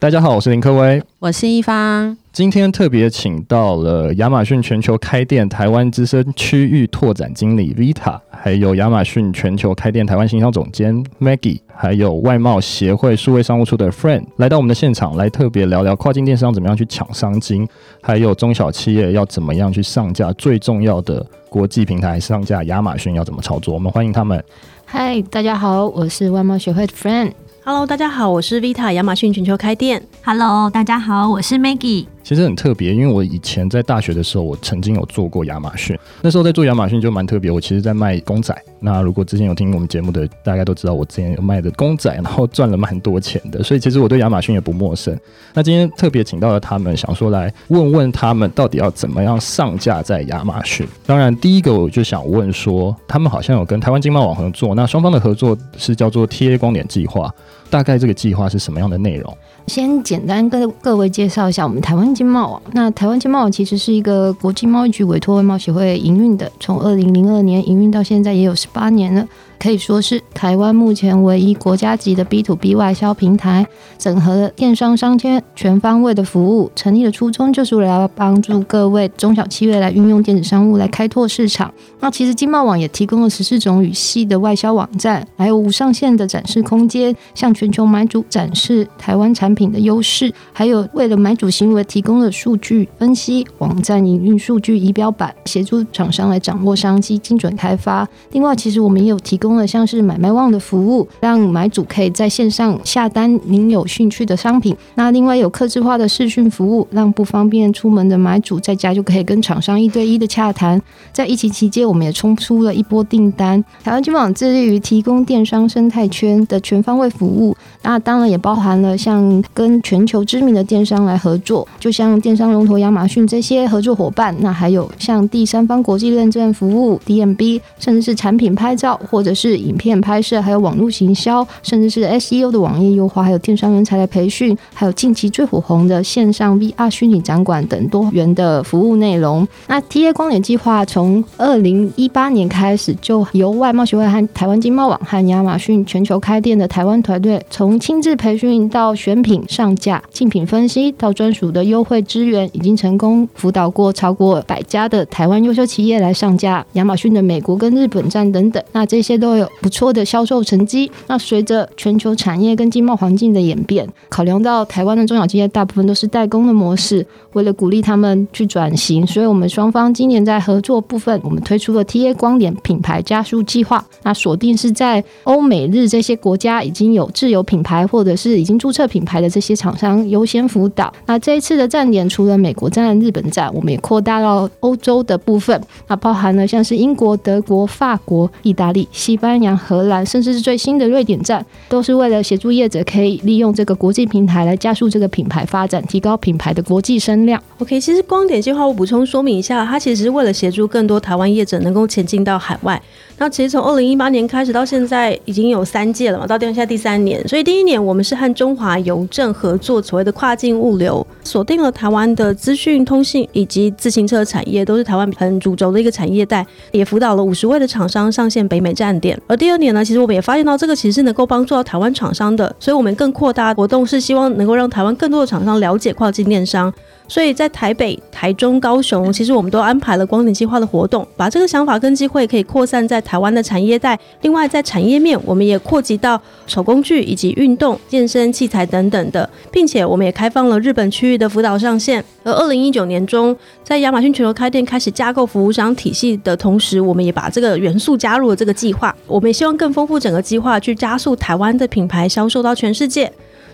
大家好，我是林科威，我是一方。今天特别请到了亚马逊全球开店台湾资深区域拓展经理 Vita，还有亚马逊全球开店台湾行销总监 Maggie，还有外贸协会数位商务处的 Friend 来到我们的现场，来特别聊聊跨境电商怎么样去抢商金，还有中小企业要怎么样去上架最重要的国际平台上架亚马逊要怎么操作。我们欢迎他们。嗨，大家好，我是外贸协会的 Friend。Hello，大家好，我是 Vita，亚马逊全球开店。Hello，大家好，我是 Maggie。其实很特别，因为我以前在大学的时候，我曾经有做过亚马逊。那时候在做亚马逊就蛮特别，我其实在卖公仔。那如果之前有听我们节目的，大家都知道我之前有卖的公仔，然后赚了蛮多钱的。所以其实我对亚马逊也不陌生。那今天特别请到了他们，想说来问问他们到底要怎么样上架在亚马逊。当然，第一个我就想问说，他们好像有跟台湾经贸网合作，那双方的合作是叫做 TA 光点计划。大概这个计划是什么样的内容？先简单跟各位介绍一下我们台湾经贸网。那台湾经贸网其实是一个国际贸易局委托外贸协会营运的，从二零零二年营运到现在也有十八年了。可以说是台湾目前唯一国家级的 B to B 外销平台，整合了电商商圈全方位的服务。成立的初衷就是为了帮助各位中小企业来运用电子商务来开拓市场。那其实经贸网也提供了十四种语系的外销网站，还有无上限的展示空间，向全球买主展示台湾产品的优势。还有为了买主行为提供了数据分析、网站营运数据仪表板，协助厂商来掌握商机、精准开发。另外，其实我们也有提供。了像是买卖旺的服务，让买主可以在线上下单您有兴趣的商品。那另外有客制化的视讯服务，让不方便出门的买主在家就可以跟厂商一对一的洽谈。在疫情期间，我们也冲出了一波订单。台湾金网致力于提供电商生态圈的全方位服务，那当然也包含了像跟全球知名的电商来合作，就像电商龙头亚马逊这些合作伙伴。那还有像第三方国际认证服务 DMB，甚至是产品拍照或者。是影片拍摄，还有网络行销，甚至是 SEO 的网页优化，还有电商人才的培训，还有近期最火红的线上 VR 虚拟展馆等多元的服务内容。那 TA 光点计划从二零一八年开始，就由外贸协会和台湾经贸网和亚马逊全球开店的台湾团队，从亲自培训到选品上架、竞品分析到专属的优惠资源，已经成功辅导过超过百家的台湾优秀企业来上架亚马逊的美国跟日本站等等。那这些都。都有不错的销售成绩。那随着全球产业跟经贸环境的演变，考量到台湾的中小企业大部分都是代工的模式，为了鼓励他们去转型，所以我们双方今年在合作部分，我们推出了 TA 光点品牌加速计划。那锁定是在欧美日这些国家已经有自有品牌或者是已经注册品牌的这些厂商优先辅导。那这一次的站点除了美国站、日本站，我们也扩大到欧洲的部分，那包含了像是英国、德国、法国、意大利、西。班牙、荷兰，甚至是最新的瑞典站，都是为了协助业者可以利用这个国际平台来加速这个品牌发展，提高品牌的国际声量。OK，其实光点计划我补充说明一下，它其实是为了协助更多台湾业者能够前进到海外。那其实从二零一八年开始到现在已经有三届了嘛，到现在第三年。所以第一年我们是和中华邮政合作，所谓的跨境物流，锁定了台湾的资讯通信以及自行车产业，都是台湾很主轴的一个产业带，也辅导了五十位的厂商上线北美站点。而第二年呢，其实我们也发现到这个其实是能够帮助到台湾厂商的，所以我们更扩大活动，是希望能够让台湾更多的厂商了解跨境电商。所以在台北、台中、高雄，其实我们都安排了光点计划的活动，把这个想法跟机会可以扩散在台湾的产业带。另外，在产业面，我们也扩及到手工具以及运动、健身器材等等的，并且我们也开放了日本区域的辅导上线。而二零一九年中，在亚马逊全球开店开始架构服务商体系的同时，我们也把这个元素加入了这个计划。我们也希望更丰富整个计划，去加速台湾的品牌销售到全世界。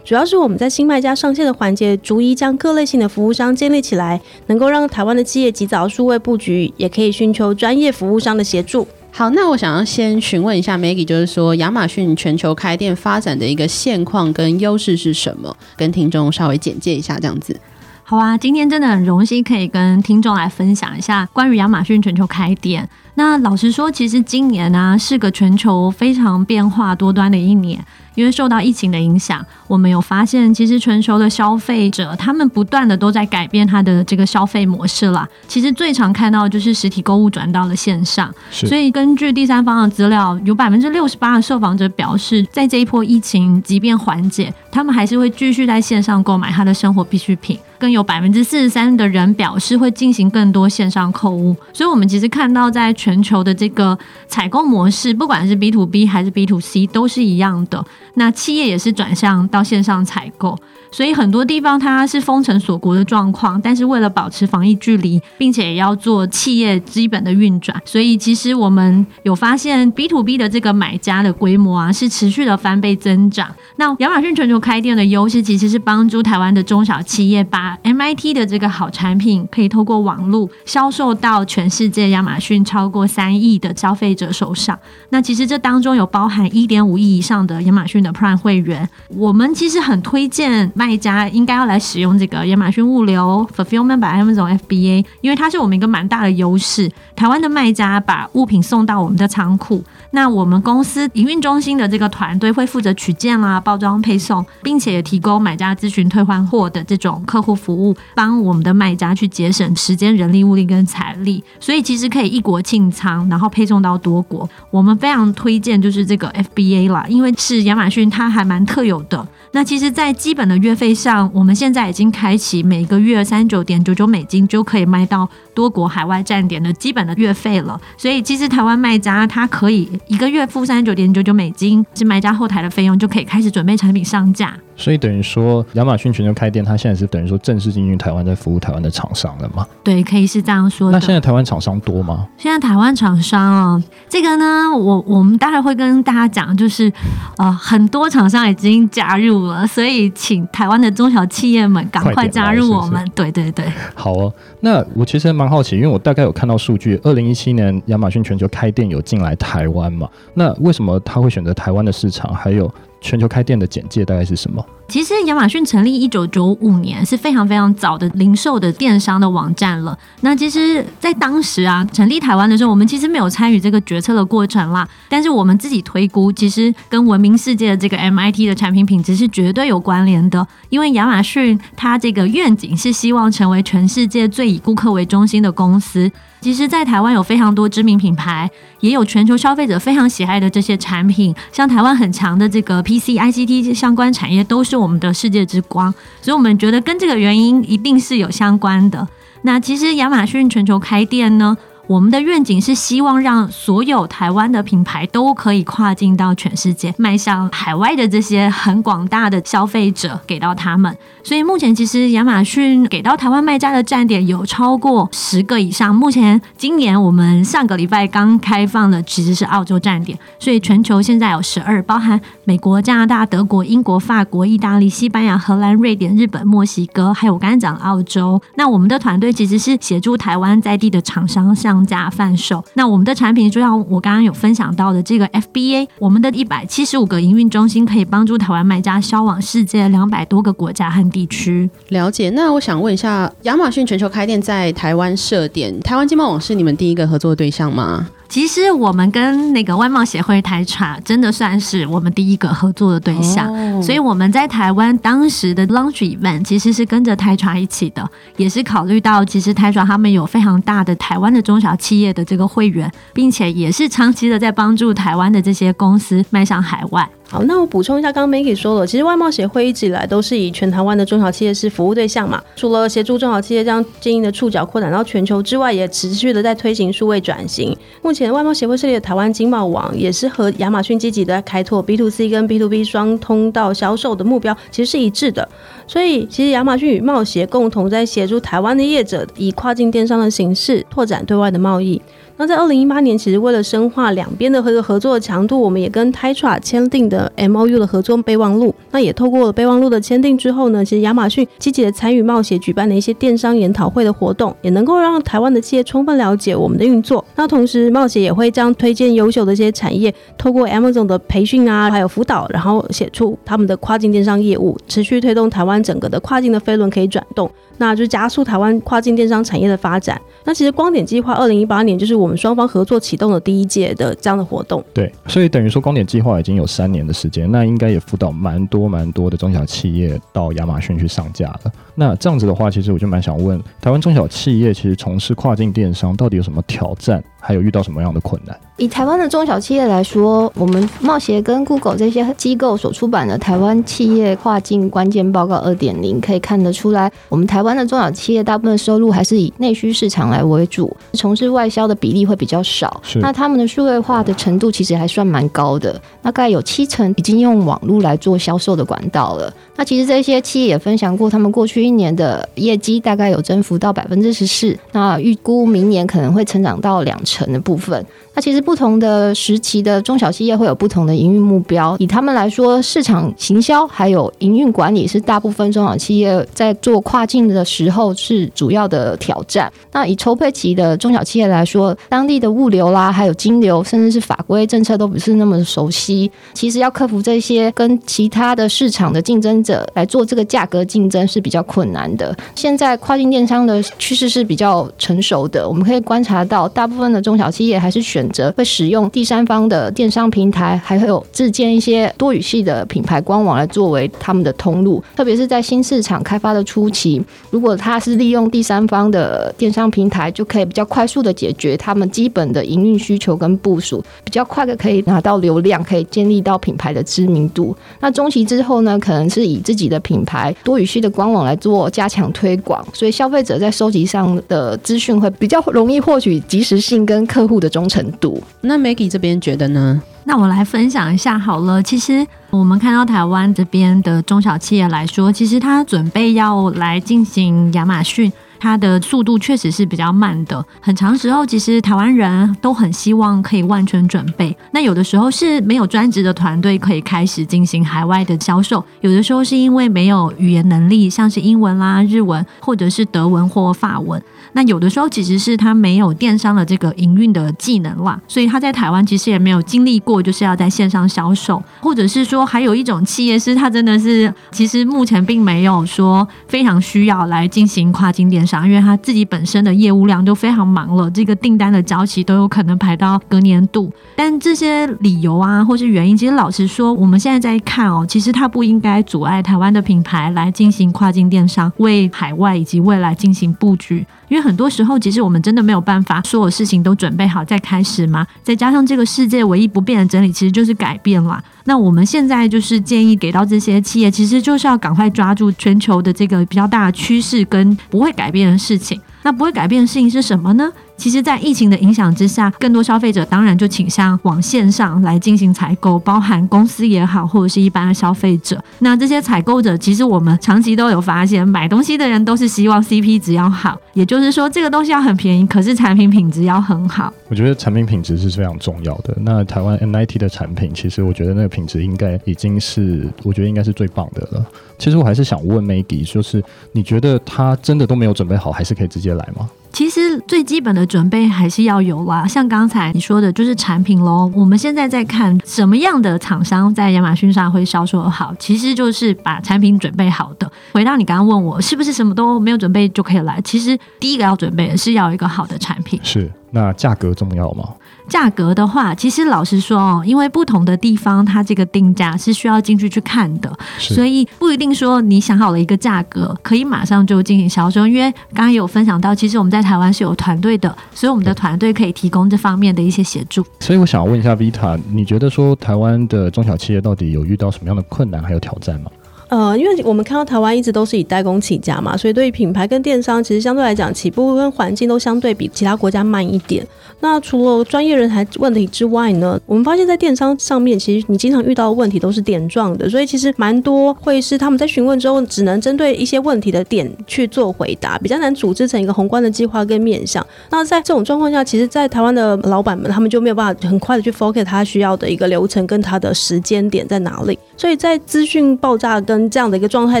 主要是我们在新卖家上线的环节，逐一将各类型的服务商建立起来，能够让台湾的企业及早数位布局，也可以寻求专业服务商的协助。好，那我想要先询问一下 Maggie，就是说亚马逊全球开店发展的一个现况跟优势是什么？跟听众稍微简介一下，这样子。好啊，今天真的很荣幸可以跟听众来分享一下关于亚马逊全球开店。那老实说，其实今年呢是个全球非常变化多端的一年。因为受到疫情的影响，我们有发现，其实全球的消费者他们不断的都在改变他的这个消费模式啦。其实最常看到就是实体购物转到了线上，所以根据第三方的资料，有百分之六十八的受访者表示，在这一波疫情即便缓解，他们还是会继续在线上购买他的生活必需品。更有百分之四十三的人表示会进行更多线上购物，所以我们其实看到在全球的这个采购模式，不管是 B to B 还是 B to C 都是一样的。那企业也是转向到线上采购，所以很多地方它是封城锁国的状况，但是为了保持防疫距离，并且也要做企业基本的运转，所以其实我们有发现 B to B 的这个买家的规模啊是持续的翻倍增长。那亚马逊全球开店的优势其实是帮助台湾的中小企业把 MIT 的这个好产品可以透过网络销售到全世界亚马逊超过三亿的消费者手上。那其实这当中有包含一点五亿以上的亚马逊的 Prime 会员，我们其实很推荐卖家应该要来使用这个亚马逊物流 Fulfillment by Amazon FBA，因为它是我们一个蛮大的优势。台湾的卖家把物品送到我们的仓库，那我们公司营运中心的这个团队会负责取件啦、包装、配送，并且也提供买家咨询退换货的这种客户服务，帮我们的卖家去节省时间、人力、物力跟财力。所以其实可以一国庆仓，然后配送到多国。我们非常推荐就是这个 FBA 啦，因为是亚马逊它还蛮特有的。那其实，在基本的月费上，我们现在已经开启每个月三十九点九九美金就可以卖到多国海外站点的基本的月费了。所以，其实台湾卖家他可以一个月付三十九点九九美金，是卖家后台的费用，就可以开始准备产品上架。所以等于说，亚马逊全球开店，它现在是等于说正式进军台湾，在服务台湾的厂商了嘛？对，可以是这样说的。那现在台湾厂商多吗？现在台湾厂商哦，这个呢，我我们待会会跟大家讲，就是呃，很多厂商已经加入了，所以请台湾的中小企业们赶快加入我们。对对对，好哦。那我其实蛮好奇，因为我大概有看到数据，二零一七年亚马逊全球开店有进来台湾嘛？那为什么他会选择台湾的市场？还有全球开店的简介大概是什么？其实亚马逊成立一九九五年是非常非常早的零售的电商的网站了。那其实，在当时啊，成立台湾的时候，我们其实没有参与这个决策的过程啦。但是我们自己推估，其实跟文明世界的这个 MIT 的产品品质是绝对有关联的。因为亚马逊它这个愿景是希望成为全世界最以顾客为中心的公司。其实，在台湾有非常多知名品牌，也有全球消费者非常喜爱的这些产品，像台湾很强的这个 PC、ICT 相关产业，都是我们的世界之光。所以，我们觉得跟这个原因一定是有相关的。那其实亚马逊全球开店呢？我们的愿景是希望让所有台湾的品牌都可以跨境到全世界，迈向海外的这些很广大的消费者，给到他们。所以目前其实亚马逊给到台湾卖家的站点有超过十个以上。目前今年我们上个礼拜刚开放的其实是澳洲站点，所以全球现在有十二，包含美国、加拿大、德国、英国、法国、意大利、西班牙、荷兰、瑞典、日本、墨西哥，还有我刚才讲的澳洲。那我们的团队其实是协助台湾在地的厂商上架贩售。那我们的产品就像我刚刚有分享到的这个 FBA，我们的一百七十五个营运中心可以帮助台湾卖家销往世界两百多个国家和地区。了解。那我想问一下，亚马逊全球开店在台湾设点，台湾经贸网是你们第一个合作的对象吗？其实我们跟那个外贸协会台茶真的算是我们第一个合作的对象，哦所以我们在台湾当时的 launch event 其实是跟着台茶一起的，也是考虑到其实台茶他们有非常大的台湾的中小企业的这个会员，并且也是长期的在帮助台湾的这些公司迈向海外。好，那我补充一下，刚刚 Maggie 说了，其实外贸协会一直以来都是以全台湾的中小企业是服务对象嘛。除了协助中小企业将经营的触角扩展到全球之外，也持续的在推行数位转型。目前外贸协会设立的台湾经贸网，也是和亚马逊积极的在开拓 B to C 跟 B to B 双通道销售的目标，其实是一致的。所以，其实亚马逊与贸协共同在协助台湾的业者以跨境电商的形式拓展对外的贸易。那在二零一八年，其实为了深化两边的合作合作的强度，我们也跟 Tytra 签订的 MOU 的合作备忘录。那也透过了备忘录的签订之后呢，其实亚马逊积极的参与冒险举办的一些电商研讨会的活动，也能够让台湾的企业充分了解我们的运作。那同时，冒险也会将推荐优秀的一些产业，透过 Amazon 的培训啊，还有辅导，然后写出他们的跨境电商业务，持续推动台湾整个的跨境的飞轮可以转动。那就加速台湾跨境电商产业的发展。那其实光点计划二零一八年就是我我们双方合作启动的第一届的这样的活动。对，所以等于说光点计划已经有三年的时间，那应该也辅导蛮多蛮多的中小企业到亚马逊去上架了。那这样子的话，其实我就蛮想问，台湾中小企业其实从事跨境电商到底有什么挑战，还有遇到什么样的困难？以台湾的中小企业来说，我们贸协跟 Google 这些机构所出版的《台湾企业跨境关键报告二点零》，可以看得出来，我们台湾的中小企业大部分收入还是以内需市场来为主，从事外销的比例会比较少。是那他们的数位化的程度其实还算蛮高的，大概有七成已经用网络来做销售的管道了。那其实这些企业也分享过，他们过去今年的业绩大概有增幅到百分之十四，那预估明年可能会成长到两成的部分。那其实不同的时期的中小企业会有不同的营运目标，以他们来说，市场行销还有营运管理是大部分中小企业在做跨境的时候是主要的挑战。那以筹备期的中小企业来说，当地的物流啦，还有金流，甚至是法规政策都不是那么熟悉。其实要克服这些跟其他的市场的竞争者来做这个价格竞争是比较困难的。现在跨境电商的趋势是比较成熟的，我们可以观察到，大部分的中小企业还是选选择会使用第三方的电商平台，还会有自建一些多语系的品牌官网来作为他们的通路。特别是在新市场开发的初期，如果它是利用第三方的电商平台，就可以比较快速的解决他们基本的营运需求跟部署，比较快的可以拿到流量，可以建立到品牌的知名度。那中期之后呢，可能是以自己的品牌多语系的官网来做加强推广，所以消费者在收集上的资讯会比较容易获取及时性跟客户的忠诚度。那 Maggie 这边觉得呢？那我来分享一下好了。其实我们看到台湾这边的中小企业来说，其实它准备要来进行亚马逊。它的速度确实是比较慢的，很长时候其实台湾人都很希望可以万全准备。那有的时候是没有专职的团队可以开始进行海外的销售，有的时候是因为没有语言能力，像是英文啦、日文或者是德文或法文。那有的时候其实是他没有电商的这个营运的技能啦，所以他在台湾其实也没有经历过，就是要在线上销售，或者是说还有一种企业是他真的是其实目前并没有说非常需要来进行跨境电商，因为他自己本身的业务量就非常忙了，这个订单的交期都有可能排到隔年度。但这些理由啊，或是原因，其实老实说，我们现在在看哦，其实它不应该阻碍台湾的品牌来进行跨境电商，为海外以及未来进行布局。因为很多时候，其实我们真的没有办法所有事情都准备好再开始嘛。再加上这个世界唯一不变的真理，其实就是改变了。那我们现在就是建议给到这些企业，其实就是要赶快抓住全球的这个比较大的趋势跟不会改变的事情。那不会改变的事情是什么呢？其实，在疫情的影响之下，更多消费者当然就倾向往线上来进行采购，包含公司也好，或者是一般的消费者。那这些采购者，其实我们长期都有发现，买东西的人都是希望 CP 值要好，也就是说，这个东西要很便宜，可是产品品质要很好。我觉得产品品质是非常重要的。那台湾 NIT 的产品，其实我觉得那个品质应该已经是，我觉得应该是最棒的了。其实我还是想问 Maggie，就是你觉得他真的都没有准备好，还是可以直接来吗？其实最基本的准备还是要有啦，像刚才你说的，就是产品喽。我们现在在看什么样的厂商在亚马逊上会销售好，其实就是把产品准备好的。回到你刚刚问我，是不是什么都没有准备就可以来？其实第一个要准备的是要一个好的产品。是，那价格重要吗？价格的话，其实老实说哦，因为不同的地方，它这个定价是需要进去去看的，所以不一定说你想好了一个价格，可以马上就进行销售。因为刚刚有分享到，其实我们在台湾是有团队的，所以我们的团队可以提供这方面的一些协助。所以我想问一下 Vita，你觉得说台湾的中小企业到底有遇到什么样的困难还有挑战吗？呃，因为我们看到台湾一直都是以代工起家嘛，所以对于品牌跟电商，其实相对来讲起步跟环境都相对比其他国家慢一点。那除了专业人才问题之外呢，我们发现，在电商上面，其实你经常遇到的问题都是点状的，所以其实蛮多会是他们在询问之后，只能针对一些问题的点去做回答，比较难组织成一个宏观的计划跟面向。那在这种状况下，其实，在台湾的老板们，他们就没有办法很快的去 focus 他需要的一个流程跟他的时间点在哪里。所以在资讯爆炸跟这样的一个状态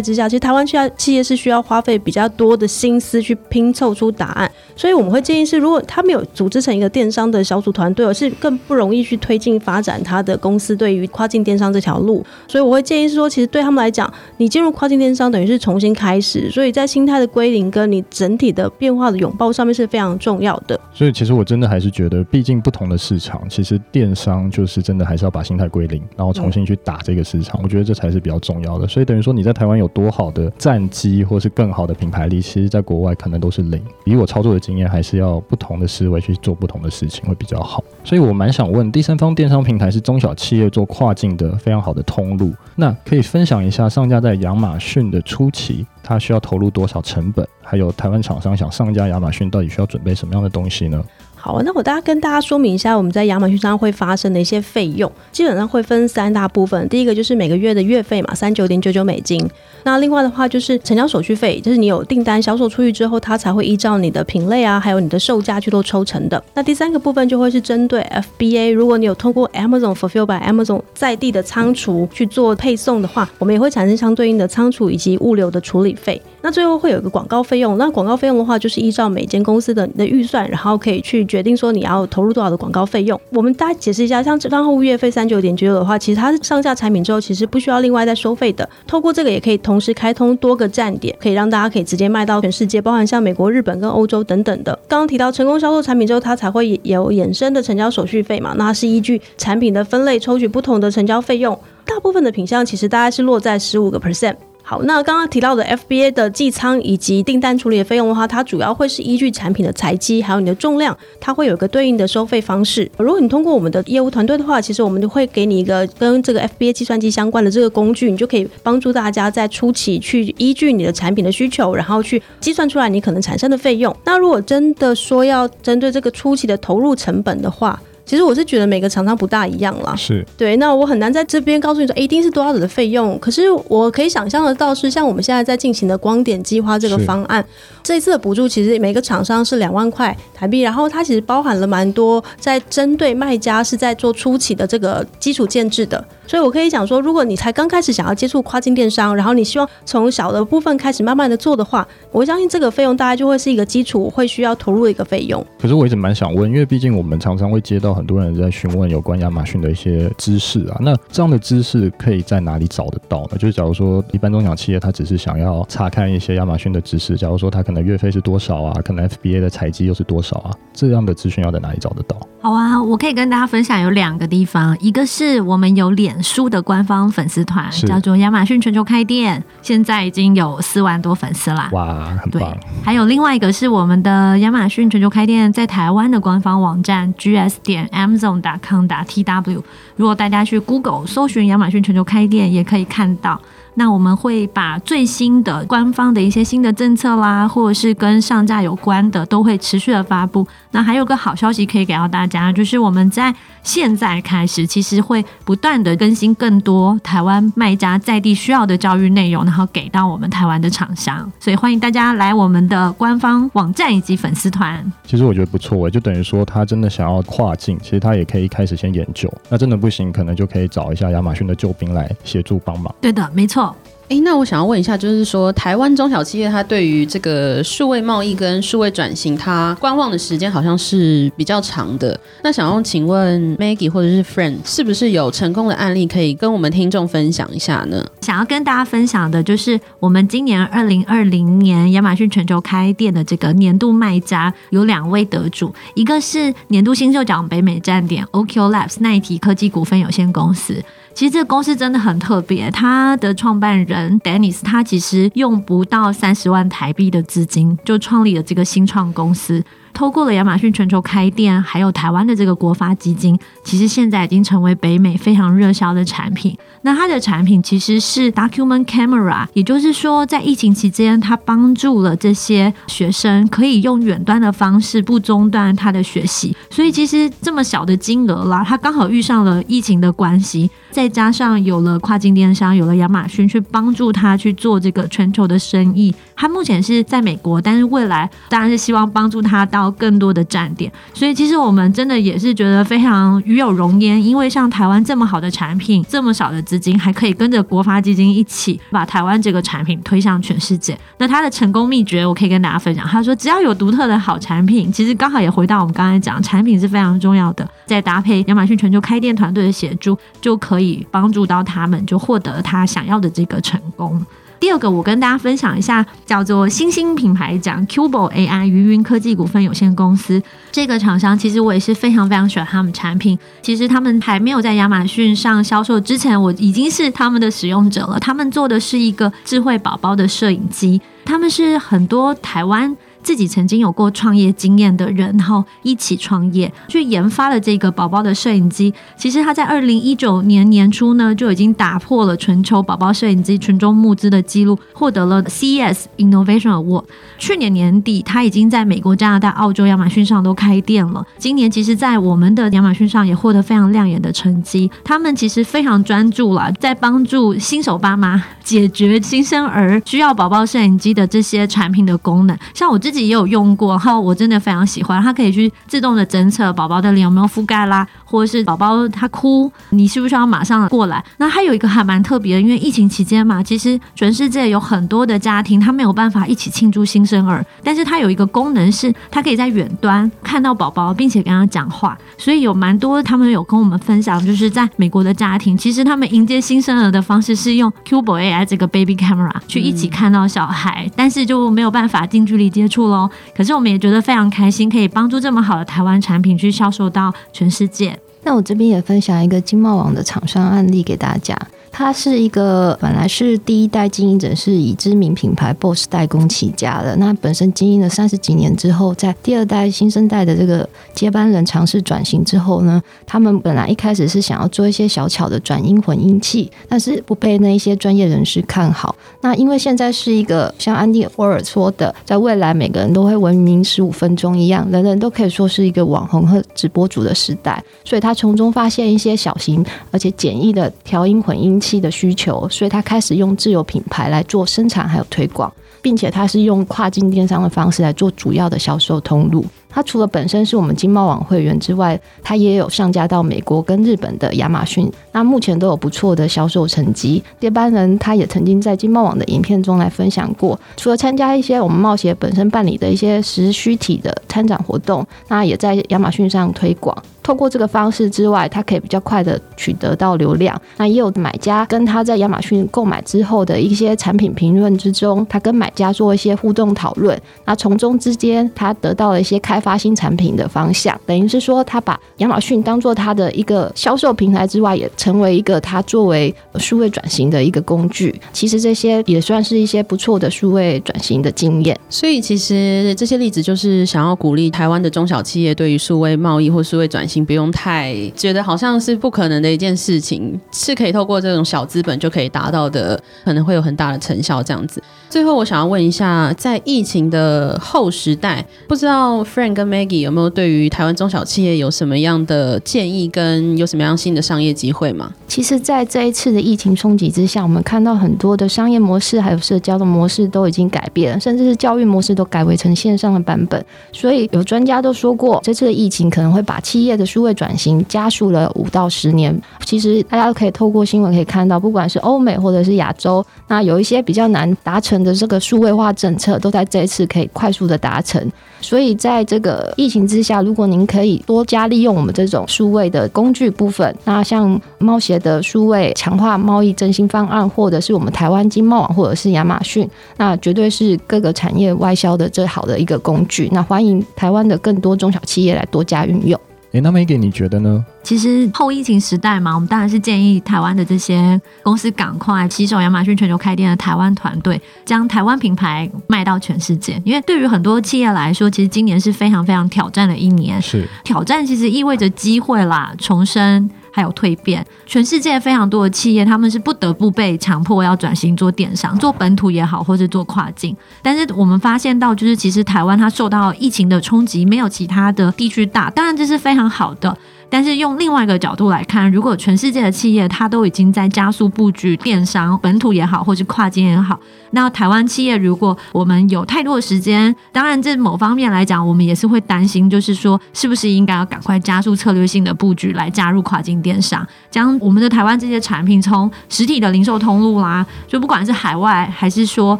之下，其实台湾现在企业是需要花费比较多的心思去拼凑出答案。所以我们会建议是，如果他没有组织成一个电商的小组团队，而是更不容易去推进发展他的公司对于跨境电商这条路。所以我会建议是说，其实对他们来讲，你进入跨境电商等于是重新开始，所以在心态的归零跟你整体的变化的拥抱上面是非常重要的。所以其实我真的还是觉得，毕竟不同的市场，其实电商就是真的还是要把心态归零，然后重新去打这个市场。我觉得这才是比较重要的。所以等于说你在台湾有多好的战绩，或是更好的品牌力，其实在国外可能都是零。以我操作的经验，还是要不同的思维去做不同的事情会比较好。所以我蛮想问，第三方电商平台是中小企业做跨境的非常好的通路，那可以分享一下上架在亚马逊的初期，它需要投入多少成本？还有台湾厂商想上架亚马逊，到底需要准备什么样的东西呢？好，那我大家跟大家说明一下，我们在亚马逊上会发生的一些费用，基本上会分三大部分。第一个就是每个月的月费嘛，三九点九九美金。那另外的话就是成交手续费，就是你有订单销售出去之后，它才会依照你的品类啊，还有你的售价去做抽成的。那第三个部分就会是针对 FBA，如果你有通过 Amazon Fulfill by Amazon 在地的仓储去做配送的话，我们也会产生相对应的仓储以及物流的处理费。那最后会有一个广告费用，那广告费用的话，就是依照每间公司的你的预算，然后可以去决定说你要投入多少的广告费用。我们大家解释一下，像账户月费三九点九九的话，其实它是上架产品之后，其实不需要另外再收费的。透过这个也可以同时开通多个站点，可以让大家可以直接卖到全世界，包含像美国、日本跟欧洲等等的。刚刚提到成功销售产品之后，它才会有衍生的成交手续费嘛？那它是依据产品的分类抽取不同的成交费用。大部分的品项其实大概是落在十五个 percent。好，那刚刚提到的 FBA 的寄仓以及订单处理的费用的话，它主要会是依据产品的材积还有你的重量，它会有一个对应的收费方式。如果你通过我们的业务团队的话，其实我们就会给你一个跟这个 FBA 计算机相关的这个工具，你就可以帮助大家在初期去依据你的产品的需求，然后去计算出来你可能产生的费用。那如果真的说要针对这个初期的投入成本的话，其实我是觉得每个厂商不大一样啦，是对。那我很难在这边告诉你说一定是多少的费用，可是我可以想象得到是像我们现在在进行的光点计划这个方案，这一次的补助其实每个厂商是两万块台币，然后它其实包含了蛮多在针对卖家是在做初期的这个基础建制的。所以，我可以讲说，如果你才刚开始想要接触跨境电商，然后你希望从小的部分开始慢慢的做的话，我相信这个费用大概就会是一个基础会需要投入的一个费用。可是我一直蛮想问，因为毕竟我们常常会接到很多人在询问有关亚马逊的一些知识啊，那这样的知识可以在哪里找得到呢？就是假如说一般中小企业他只是想要查看一些亚马逊的知识，假如说他可能月费是多少啊，可能 FBA 的采集又是多少啊，这样的资讯要在哪里找得到？好啊，我可以跟大家分享有两个地方，一个是我们有脸书的官方粉丝团，叫做亚马逊全球开店，现在已经有四万多粉丝啦。哇，很棒！还有另外一个是我们的亚马逊全球开店在台湾的官方网站 gs 点 amazon 打 com 打 tw，如果大家去 Google 搜寻亚马逊全球开店，也可以看到。那我们会把最新的官方的一些新的政策啦，或者是跟上架有关的，都会持续的发布。那还有个好消息可以给到大家，就是我们在现在开始，其实会不断的更新更多台湾卖家在地需要的教育内容，然后给到我们台湾的厂商。所以欢迎大家来我们的官方网站以及粉丝团。其实我觉得不错，就等于说他真的想要跨境，其实他也可以一开始先研究。那真的不行，可能就可以找一下亚马逊的救兵来协助帮忙。对的，没错。哎，那我想要问一下，就是说台湾中小企业它对于这个数位贸易跟数位转型，它观望的时间好像是比较长的。那想要请问 Maggie 或者是 Friend，是不是有成功的案例可以跟我们听众分享一下呢？想要跟大家分享的就是我们今年二零二零年亚马逊全球开店的这个年度卖家有两位得主，一个是年度新秀奖北美站点 OQ Labs 奈提科技股份有限公司。其实这个公司真的很特别，它的创办人 Dennis 他其实用不到三十万台币的资金就创立了这个新创公司。透过了亚马逊全球开店，还有台湾的这个国发基金，其实现在已经成为北美非常热销的产品。那它的产品其实是 Document Camera，也就是说，在疫情期间，它帮助了这些学生可以用远端的方式不中断他的学习。所以其实这么小的金额啦，它刚好遇上了疫情的关系，再加上有了跨境电商，有了亚马逊去帮助他去做这个全球的生意。他目前是在美国，但是未来当然是希望帮助他到更多的站点。所以其实我们真的也是觉得非常与有荣焉，因为像台湾这么好的产品，这么少的资金，还可以跟着国发基金一起把台湾这个产品推向全世界。那他的成功秘诀，我可以跟大家分享。他说，只要有独特的好产品，其实刚好也回到我们刚才讲，产品是非常重要的。再搭配亚马逊全球开店团队的协助，就可以以帮助到他们，就获得他想要的这个成功。第二个，我跟大家分享一下，叫做新兴品牌奖 Cubo AI 云云科技股份有限公司这个厂商，其实我也是非常非常喜欢他们产品。其实他们还没有在亚马逊上销售之前，我已经是他们的使用者了。他们做的是一个智慧宝宝的摄影机，他们是很多台湾。自己曾经有过创业经验的人，然后一起创业去研发了这个宝宝的摄影机。其实他在二零一九年年初呢，就已经打破了全球宝宝摄影机群众募资的记录，获得了 CES Innovation Award。去年年底，他已经在美国、加拿大、澳洲亚马逊上都开店了。今年其实，在我们的亚马逊上也获得非常亮眼的成绩。他们其实非常专注了，在帮助新手爸妈解决新生儿需要宝宝摄影机的这些产品的功能。像我自己。自己也有用过，然后我真的非常喜欢，它可以去自动的侦测宝宝的脸有没有覆盖啦，或者是宝宝他哭，你需不需要马上过来？那还有一个还蛮特别的，因为疫情期间嘛，其实全世界有很多的家庭他没有办法一起庆祝新生儿，但是它有一个功能是，它可以在远端看到宝宝，并且跟他讲话，所以有蛮多他们有跟我们分享，就是在美国的家庭，其实他们迎接新生儿的方式是用 Cubo AI 这个 Baby Camera 去一起看到小孩，但是就没有办法近距离接触。喽，可是我们也觉得非常开心，可以帮助这么好的台湾产品去销售到全世界。那我这边也分享一个经贸网的厂商案例给大家。他是一个本来是第一代经营者，是以知名品牌 BOSS 代工起家的。那本身经营了三十几年之后，在第二代新生代的这个接班人尝试转型之后呢，他们本来一开始是想要做一些小巧的转音混音器，但是不被那一些专业人士看好。那因为现在是一个像安迪沃尔说的，在未来每个人都会闻名十五分钟一样，人人都可以说是一个网红和直播主的时代，所以他从中发现一些小型而且简易的调音混音。的需求，所以他开始用自有品牌来做生产还有推广，并且他是用跨境电商的方式来做主要的销售通路。他除了本身是我们金茂网会员之外，他也有上架到美国跟日本的亚马逊，那目前都有不错的销售成绩。接班人他也曾经在金茂网的影片中来分享过，除了参加一些我们冒险本身办理的一些实虚体的参展活动，那也在亚马逊上推广。透过这个方式之外，它可以比较快的取得到流量。那也有买家跟他在亚马逊购买之后的一些产品评论之中，他跟买家做一些互动讨论，那从中之间他得到了一些开发新产品的方向。等于是说，他把亚马逊当做他的一个销售平台之外，也成为一个他作为数位转型的一个工具。其实这些也算是一些不错的数位转型的经验。所以其实这些例子就是想要鼓励台湾的中小企业对于数位贸易或数位转型。不用太觉得好像是不可能的一件事情，是可以透过这种小资本就可以达到的，可能会有很大的成效。这样子，最后我想要问一下，在疫情的后时代，不知道 Frank 跟 Maggie 有没有对于台湾中小企业有什么样的建议，跟有什么样新的商业机会吗？其实，在这一次的疫情冲击之下，我们看到很多的商业模式还有社交的模式都已经改变了，甚至是教育模式都改为成线上的版本。所以，有专家都说过，这次的疫情可能会把企业的数位转型加速了五到十年。其实大家都可以透过新闻可以看到，不管是欧美或者是亚洲，那有一些比较难达成的这个数位化政策，都在这一次可以快速的达成。所以在这个疫情之下，如果您可以多加利用我们这种数位的工具部分，那像猫协的数位强化贸易振兴方案，或者是我们台湾经贸网，或者是亚马逊，那绝对是各个产业外销的最好的一个工具。那欢迎台湾的更多中小企业来多加运用。哎，那 Maggie 你觉得呢？其实后疫情时代嘛，我们当然是建议台湾的这些公司赶快携手亚马逊全球开店的台湾团队，将台湾品牌卖到全世界。因为对于很多企业来说，其实今年是非常非常挑战的一年。是挑战，其实意味着机会啦，重生。还有蜕变，全世界非常多的企业，他们是不得不被强迫要转型做电商，做本土也好，或是做跨境。但是我们发现到，就是其实台湾它受到疫情的冲击没有其他的地区大，当然这是非常好的。但是用另外一个角度来看，如果全世界的企业它都已经在加速布局电商，本土也好，或是跨境也好，那台湾企业如果我们有太多的时间，当然这某方面来讲，我们也是会担心，就是说是不是应该要赶快加速策略性的布局来加入跨境电商，将我们的台湾这些产品从实体的零售通路啦，就不管是海外还是说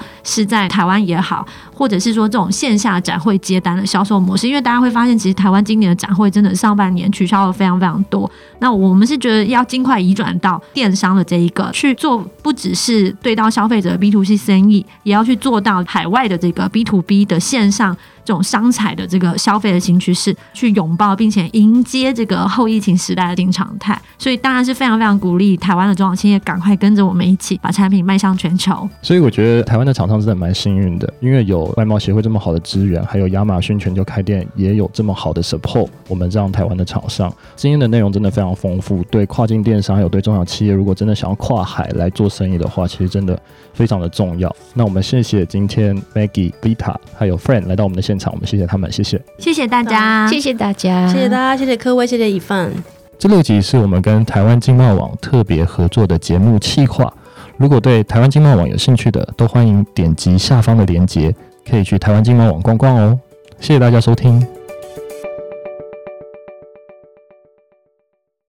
是在台湾也好，或者是说这种线下展会接单的销售模式，因为大家会发现，其实台湾今年的展会真的上半年取消了非常非常多。那我们是觉得要尽快移转到电商的这一个去做，不只是对到消费者 B to C 生意，也要去做到海外的这个 B to B 的线上。这种商采的这个消费的新趋势，去拥抱并且迎接这个后疫情时代的新常态，所以当然是非常非常鼓励台湾的中小企业赶快跟着我们一起把产品迈向全球。所以我觉得台湾的厂商真的蛮幸运的，因为有外贸协会这么好的资源，还有亚马逊全球开店也有这么好的 support，我们这样台湾的厂商今天的内容真的非常丰富。对跨境电商，还有对中小企业，如果真的想要跨海来做生意的话，其实真的非常的重要。那我们谢谢今天 Maggie、Vita 还有 Friend 来到我们的现场，我们谢谢他们，谢谢，谢谢大家，谢谢大家，谢谢大家，谢谢各位，谢谢一份。这六集是我们跟台湾经贸网特别合作的节目企划。如果对台湾经贸网有兴趣的，都欢迎点击下方的链接，可以去台湾经贸网逛逛哦。谢谢大家收听。